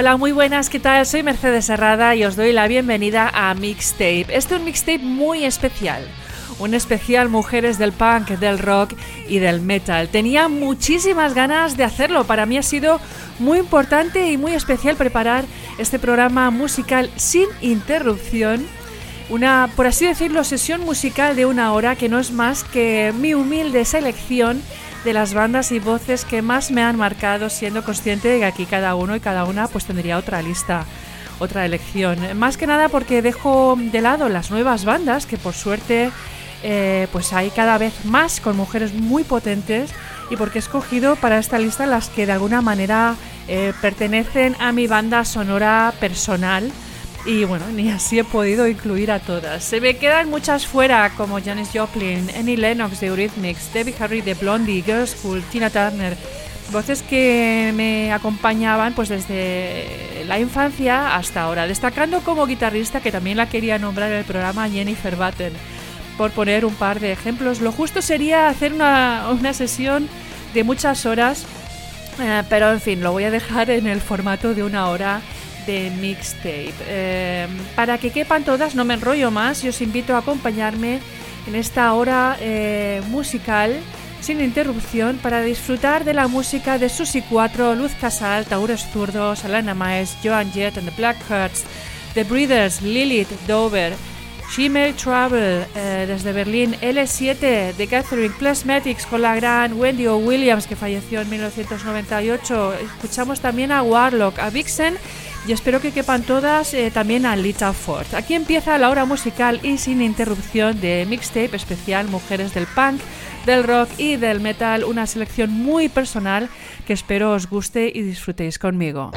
Hola, muy buenas, ¿qué tal? Soy Mercedes Herrada y os doy la bienvenida a Mixtape. Este es un mixtape muy especial. Un especial mujeres del punk, del rock y del metal. Tenía muchísimas ganas de hacerlo. Para mí ha sido muy importante y muy especial preparar este programa musical sin interrupción. Una, por así decirlo, sesión musical de una hora que no es más que mi humilde selección de las bandas y voces que más me han marcado, siendo consciente de que aquí cada uno y cada una pues tendría otra lista, otra elección. Más que nada porque dejo de lado las nuevas bandas, que por suerte eh, pues hay cada vez más con mujeres muy potentes y porque he escogido para esta lista las que de alguna manera eh, pertenecen a mi banda sonora personal y bueno, ni así he podido incluir a todas. Se me quedan muchas fuera, como Janis Joplin, Annie Lennox de Eurythmics, Debbie Harry de Blondie, Girls School, Tina Turner. Voces que me acompañaban pues desde la infancia hasta ahora, destacando como guitarrista que también la quería nombrar en el programa Jennifer Batten. Por poner un par de ejemplos, lo justo sería hacer una, una sesión de muchas horas, eh, pero en fin, lo voy a dejar en el formato de una hora de mixtape. Eh, para que quepan todas, no me enrollo más y os invito a acompañarme en esta hora eh, musical sin interrupción para disfrutar de la música de Susi 4, Luz Casal, Taurus Zurdos, Alana Maes, Joan Jett and the Blackhearts, The Breeders, Lilith, Dover, Shimmer Travel eh, desde Berlín, L7 de Catherine Plasmatics con la gran Wendy O. Williams que falleció en 1998. Escuchamos también a Warlock, a Vixen y espero que quepan todas eh, también a Lita Ford. Aquí empieza la hora musical y sin interrupción de mixtape especial Mujeres del Punk, del Rock y del Metal, una selección muy personal que espero os guste y disfrutéis conmigo.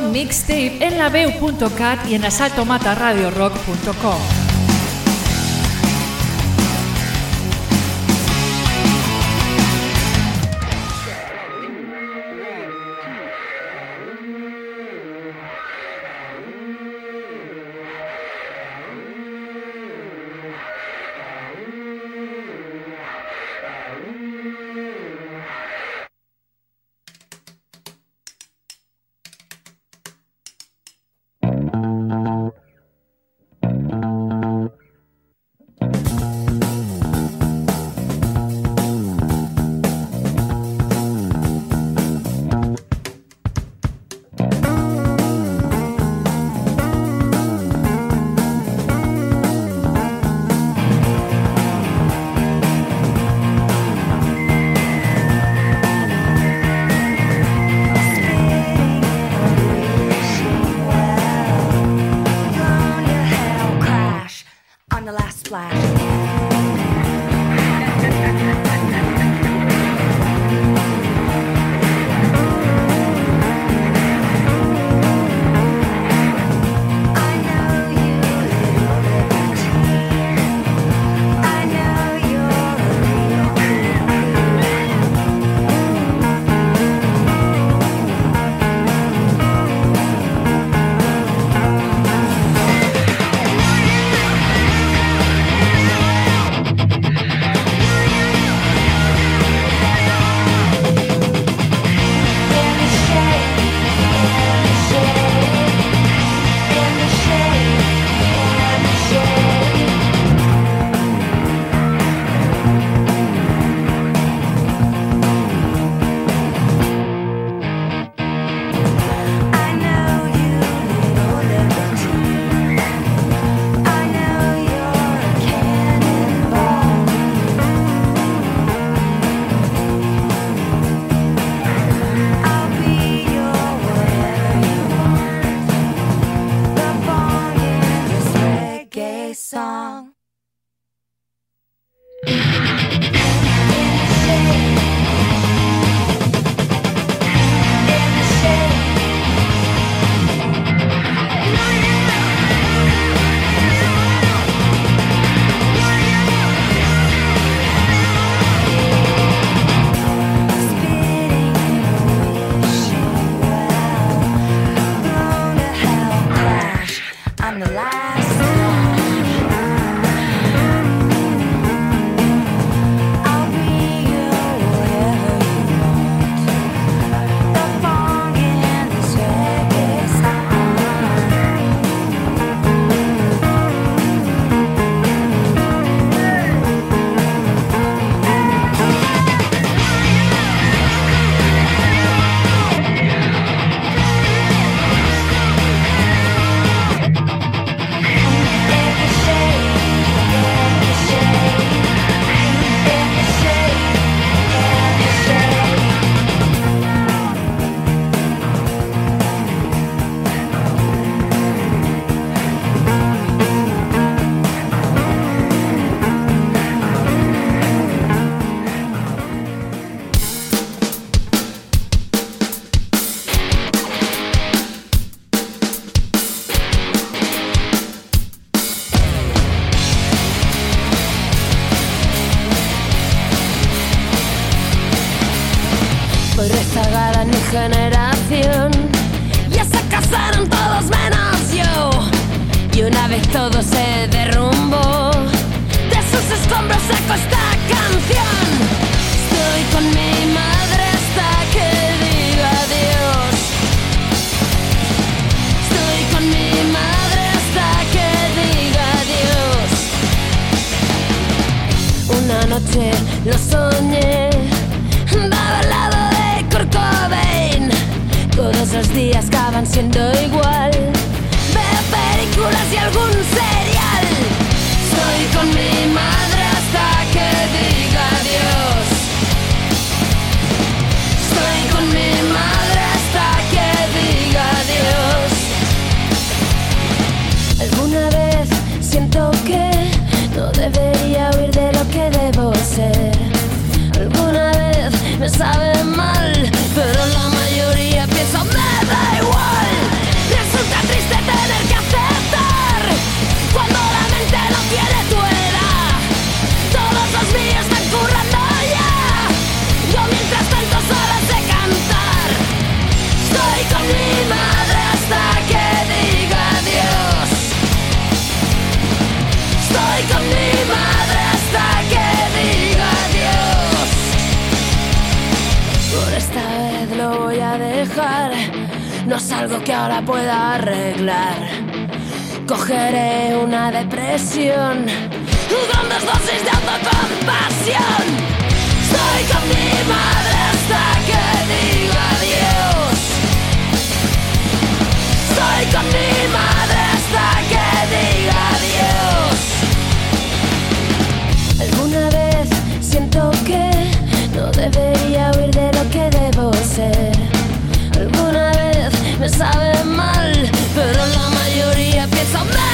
Mixtape en la y en asaltomataradiorock.com. noche lo soñé, dado al lado de Kurt. Todos los días acaban siendo igual. Veo películas y algún serial. Estoy con mi madre hasta que diga adiós. Estoy con mi madre hasta que diga adiós. Alguna vez siento que no debería Alguna vez me sabe mal, pero la mayoría piensa me da. No es algo que ahora pueda arreglar. Cogeré una depresión dos dosis de autocompasión. Estoy con mi madre hasta que diga adiós. Estoy con mi madre hasta que diga adiós. Alguna vez siento que no debería huir de lo que debo ser. Alguna vez me sabe mal, pero la mayoría piensa me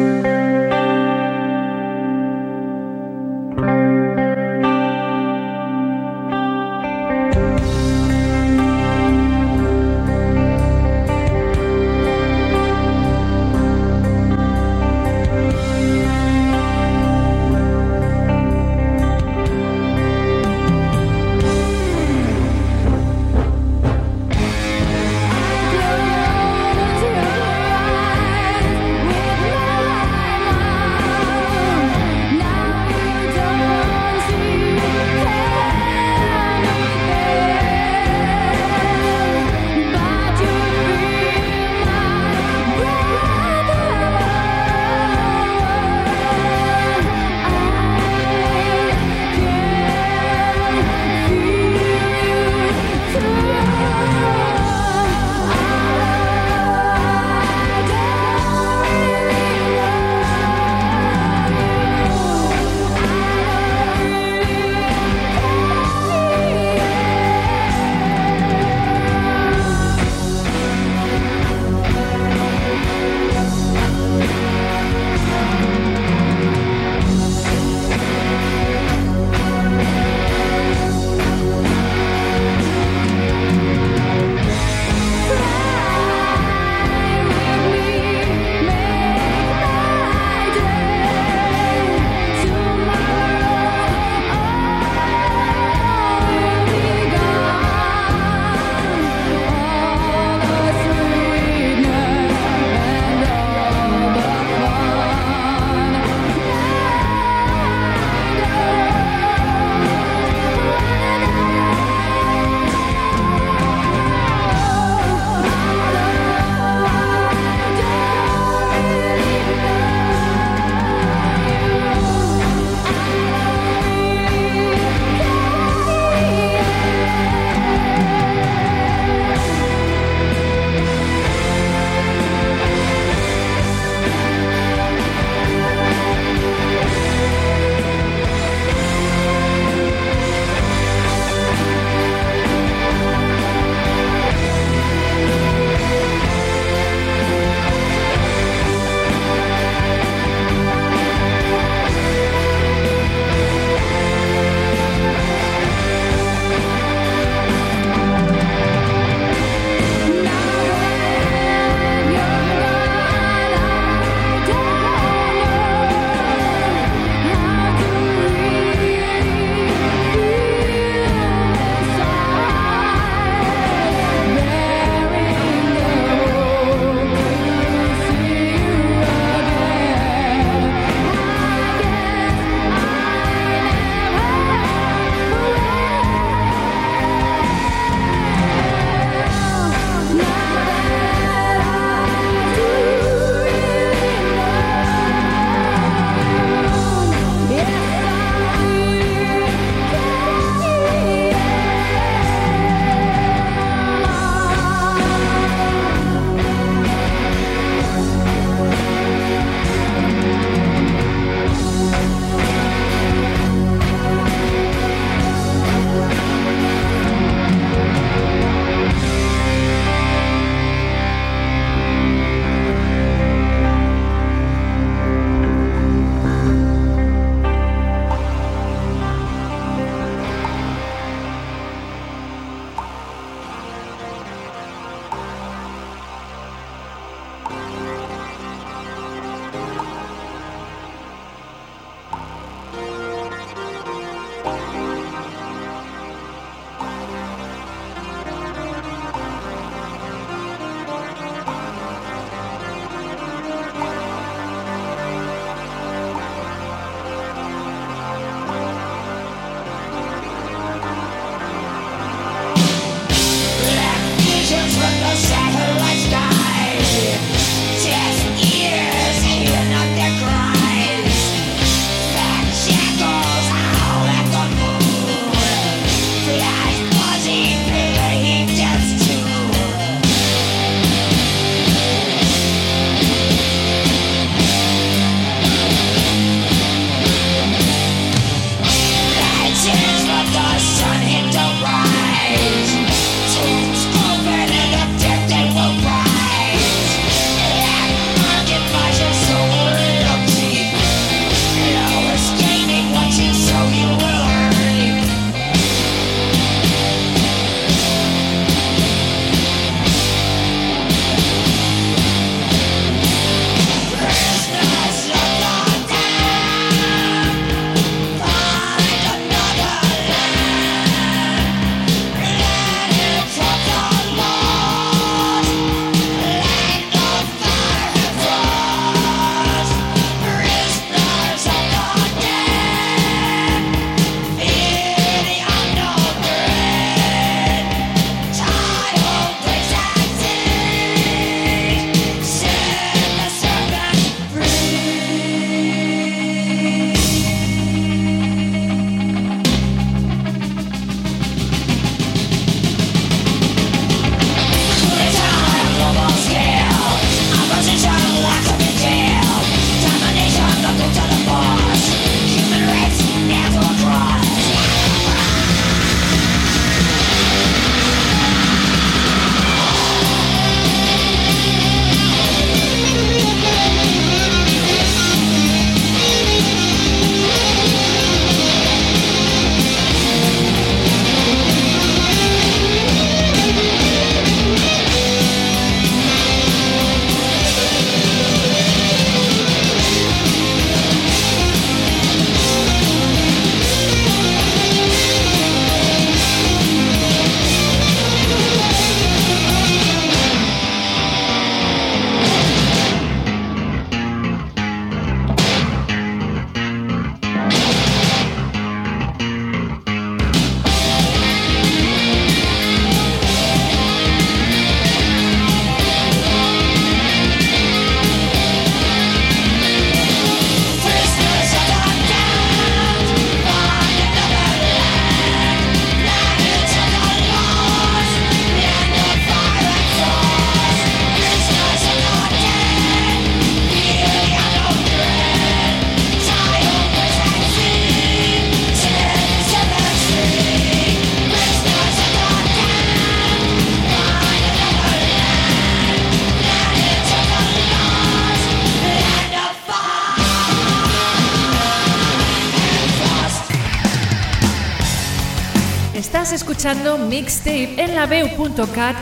Mixtape en la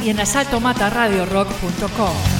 y en asaltomataradiorock.com.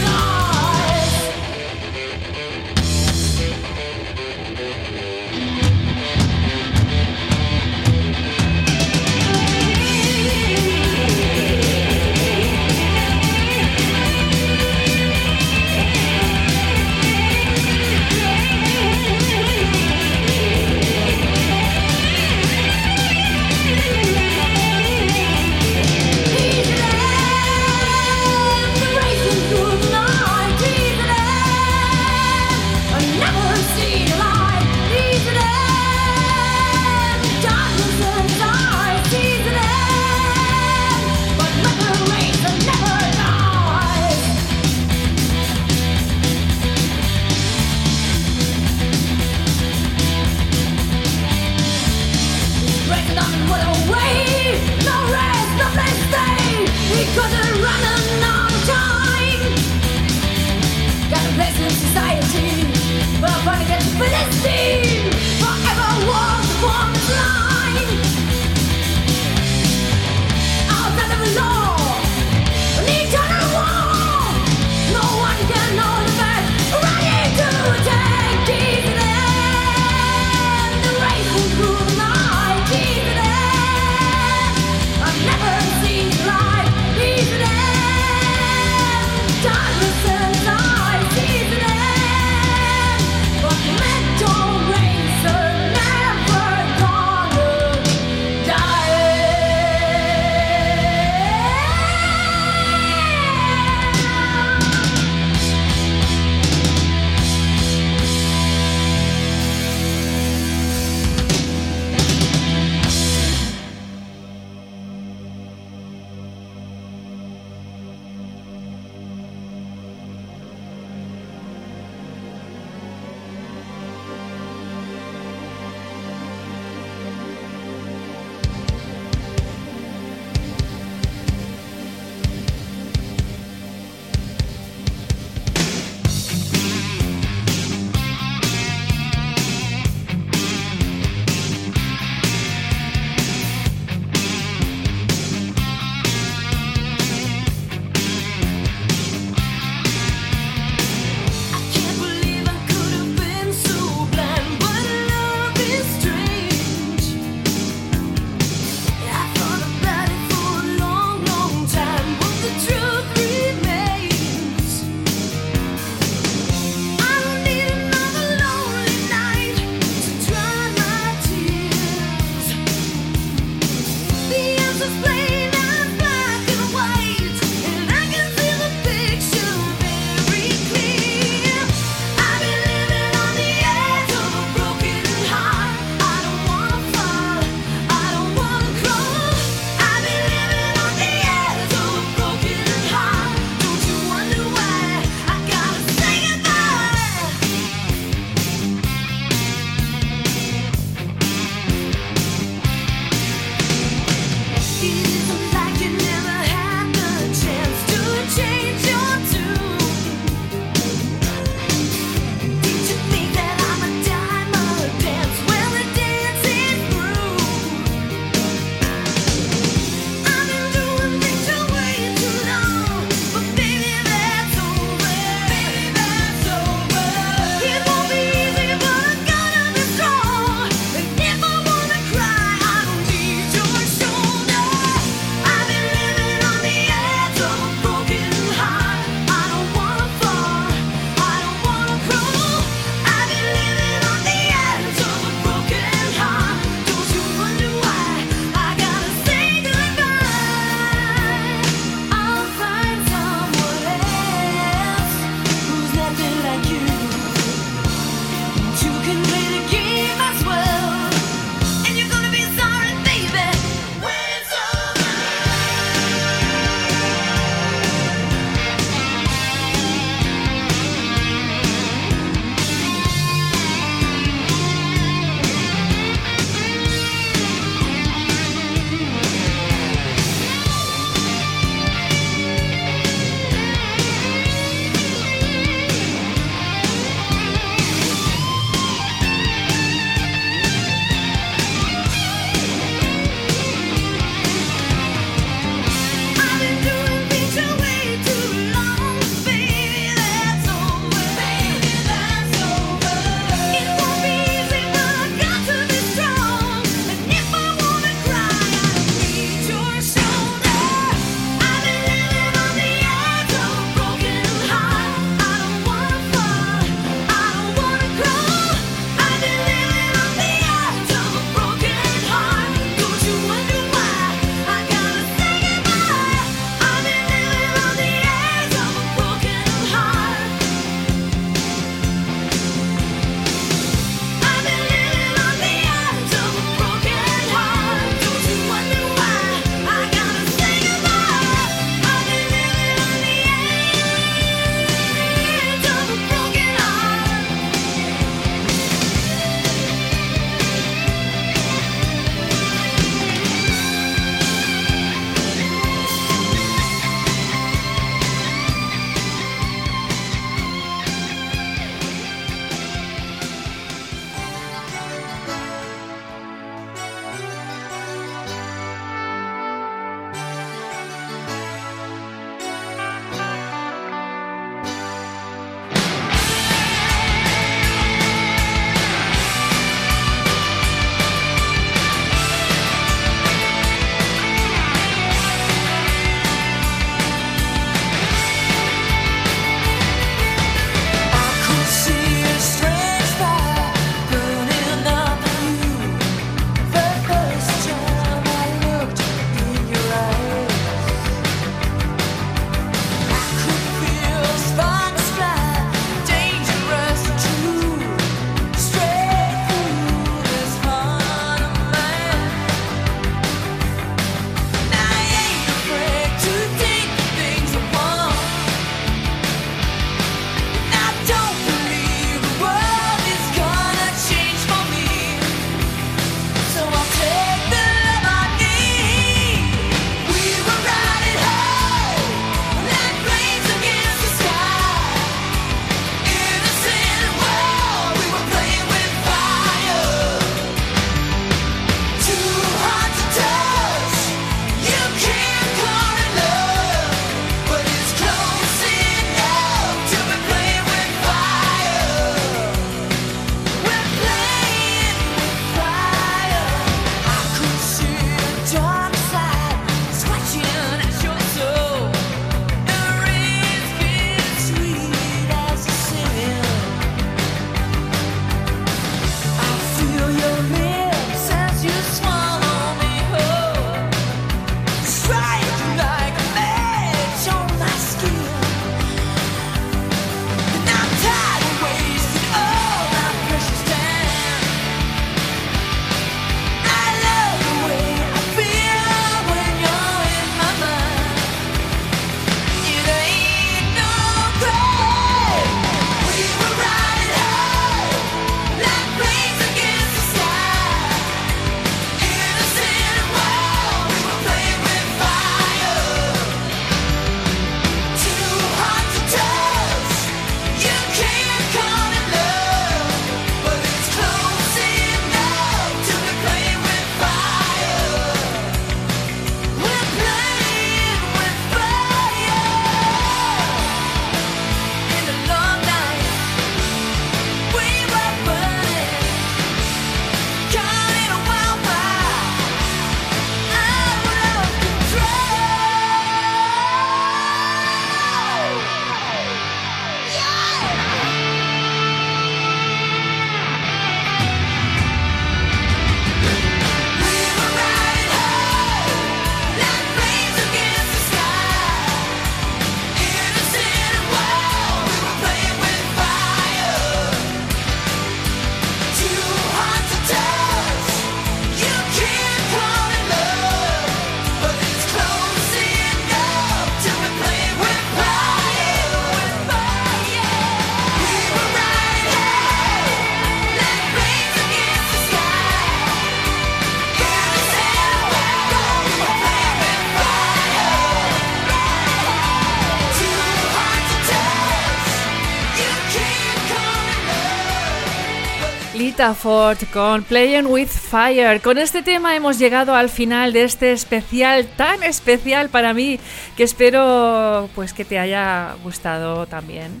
Con Playing with Fire. Con este tema hemos llegado al final de este especial tan especial para mí que espero pues que te haya gustado también.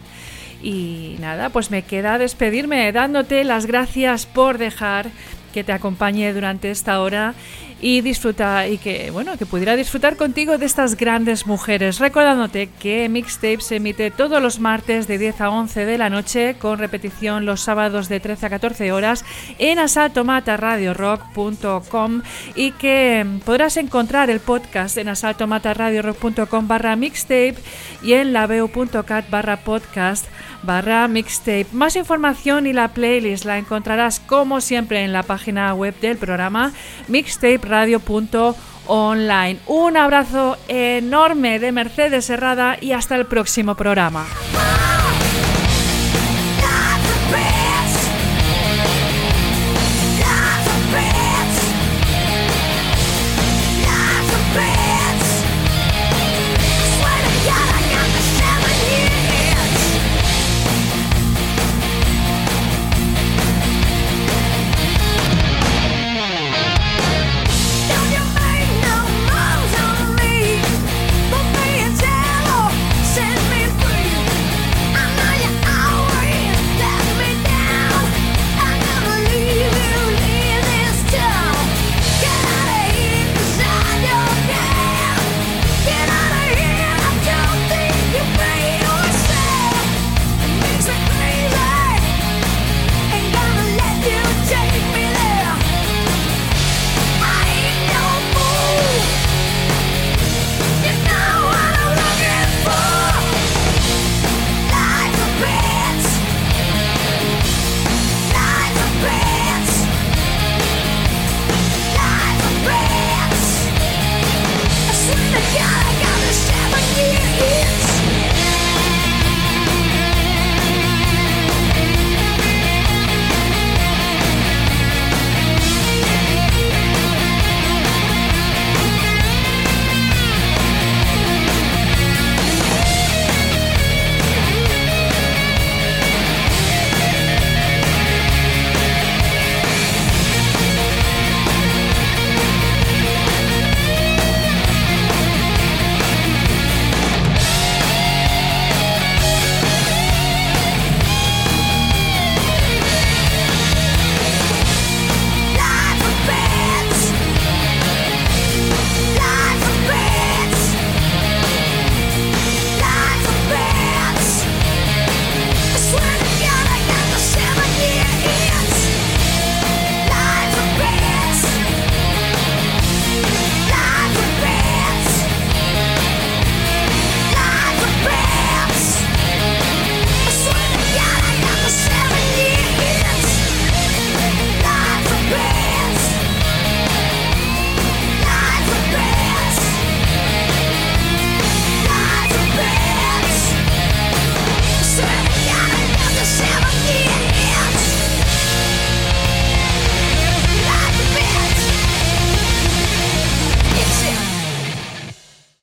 Y nada, pues me queda despedirme dándote las gracias por dejar que te acompañe durante esta hora y disfruta y que bueno que pudiera disfrutar contigo de estas grandes mujeres. Recordándote que Mixtape se emite todos los martes de 10 a 11 de la noche con repetición los sábados de 13 a 14 horas en asaltomataradiorock.com y que podrás encontrar el podcast en asaltomataradiorock.com barra mixtape y en laveo.cat barra podcast barra mixtape. Más información y la playlist la encontrarás como siempre en la página web del programa mixtaperadio.online. Un abrazo enorme de Mercedes Herrada y hasta el próximo programa.